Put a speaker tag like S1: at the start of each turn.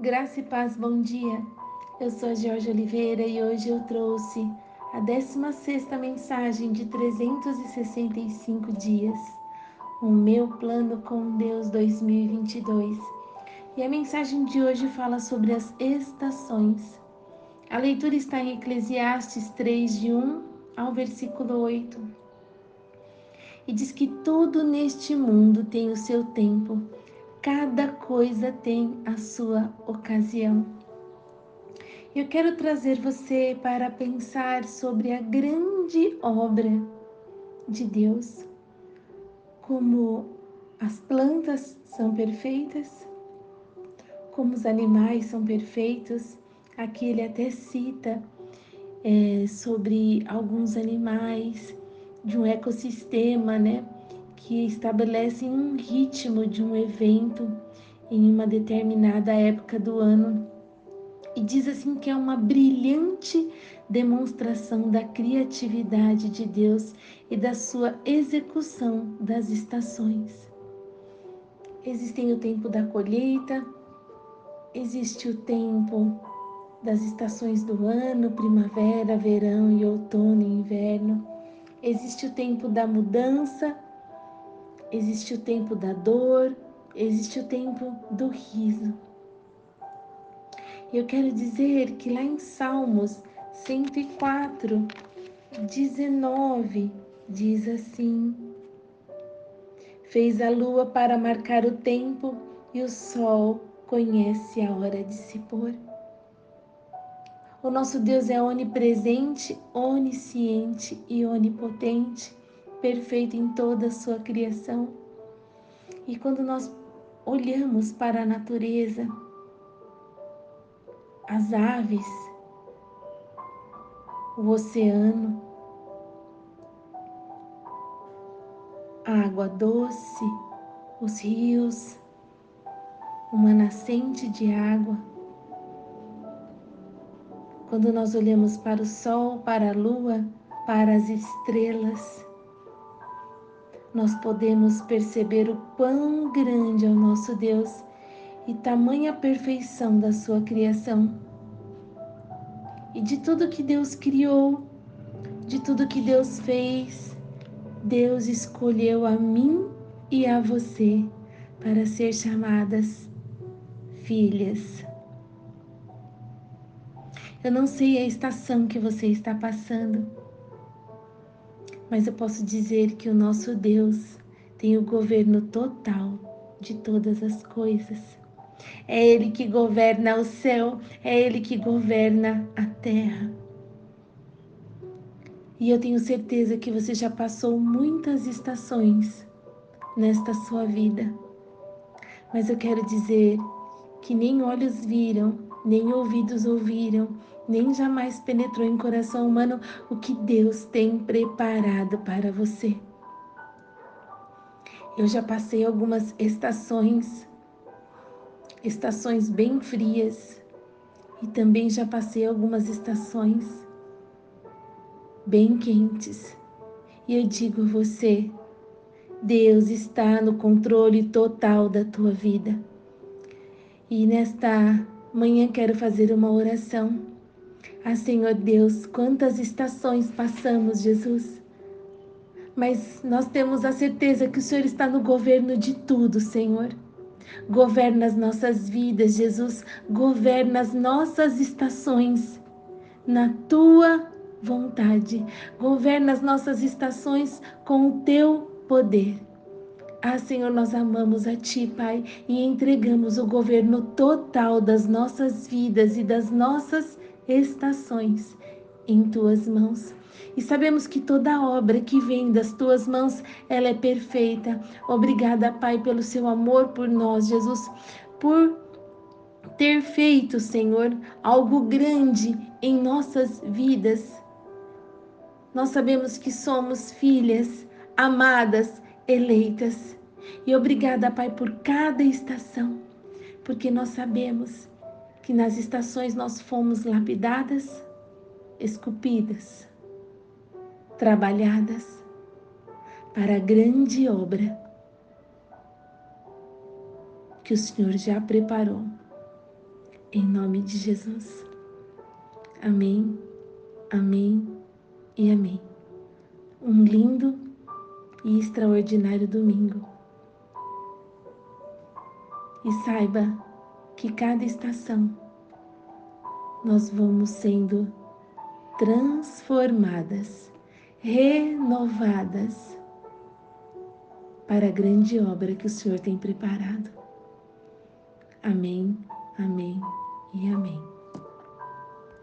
S1: Graça e paz, bom dia. Eu sou a Jorge Oliveira e hoje eu trouxe a 16 mensagem de 365 dias, o meu plano com Deus 2022. E a mensagem de hoje fala sobre as estações. A leitura está em Eclesiastes 3, de 1 ao versículo 8. E diz que tudo neste mundo tem o seu tempo Cada coisa tem a sua ocasião. Eu quero trazer você para pensar sobre a grande obra de Deus, como as plantas são perfeitas, como os animais são perfeitos. Aqui ele até cita é, sobre alguns animais de um ecossistema, né? Que estabelecem um ritmo de um evento em uma determinada época do ano. E diz assim que é uma brilhante demonstração da criatividade de Deus e da sua execução das estações. Existem o tempo da colheita, existe o tempo das estações do ano, primavera, verão e outono e inverno. Existe o tempo da mudança existe o tempo da dor, existe o tempo do riso. Eu quero dizer que lá em Salmos 104, 19, diz assim: Fez a lua para marcar o tempo e o sol conhece a hora de se pôr. O nosso Deus é onipresente, onisciente e onipotente perfeito em toda a sua criação. E quando nós olhamos para a natureza, as aves, o oceano, a água doce, os rios, uma nascente de água. Quando nós olhamos para o sol, para a lua, para as estrelas, nós podemos perceber o quão grande é o nosso Deus e tamanha perfeição da sua criação. E de tudo que Deus criou, de tudo que Deus fez, Deus escolheu a mim e a você para ser chamadas filhas. Eu não sei a estação que você está passando mas eu posso dizer que o nosso Deus tem o governo total de todas as coisas. É Ele que governa o céu, é Ele que governa a terra. E eu tenho certeza que você já passou muitas estações nesta sua vida. Mas eu quero dizer que nem olhos viram, nem ouvidos ouviram, nem jamais penetrou em coração humano o que Deus tem preparado para você. Eu já passei algumas estações, estações bem frias, e também já passei algumas estações bem quentes. E eu digo a você, Deus está no controle total da tua vida. E nesta manhã quero fazer uma oração ah, Senhor Deus, quantas estações passamos, Jesus. Mas nós temos a certeza que o Senhor está no governo de tudo, Senhor. Governa as nossas vidas, Jesus. Governa as nossas estações na tua vontade. Governa as nossas estações com o teu poder. Ah, Senhor, nós amamos a Ti, Pai, e entregamos o governo total das nossas vidas e das nossas estações em tuas mãos. E sabemos que toda obra que vem das tuas mãos, ela é perfeita. Obrigada, Pai, pelo seu amor por nós, Jesus, por ter feito, Senhor, algo grande em nossas vidas. Nós sabemos que somos filhas amadas, eleitas. E obrigada, Pai, por cada estação, porque nós sabemos que nas estações nós fomos lapidadas, esculpidas, trabalhadas para a grande obra que o Senhor já preparou. em nome de Jesus. Amém, amém e amém. Um lindo e extraordinário domingo. E saiba que cada estação nós vamos sendo transformadas, renovadas para a grande obra que o Senhor tem preparado. Amém, amém e amém.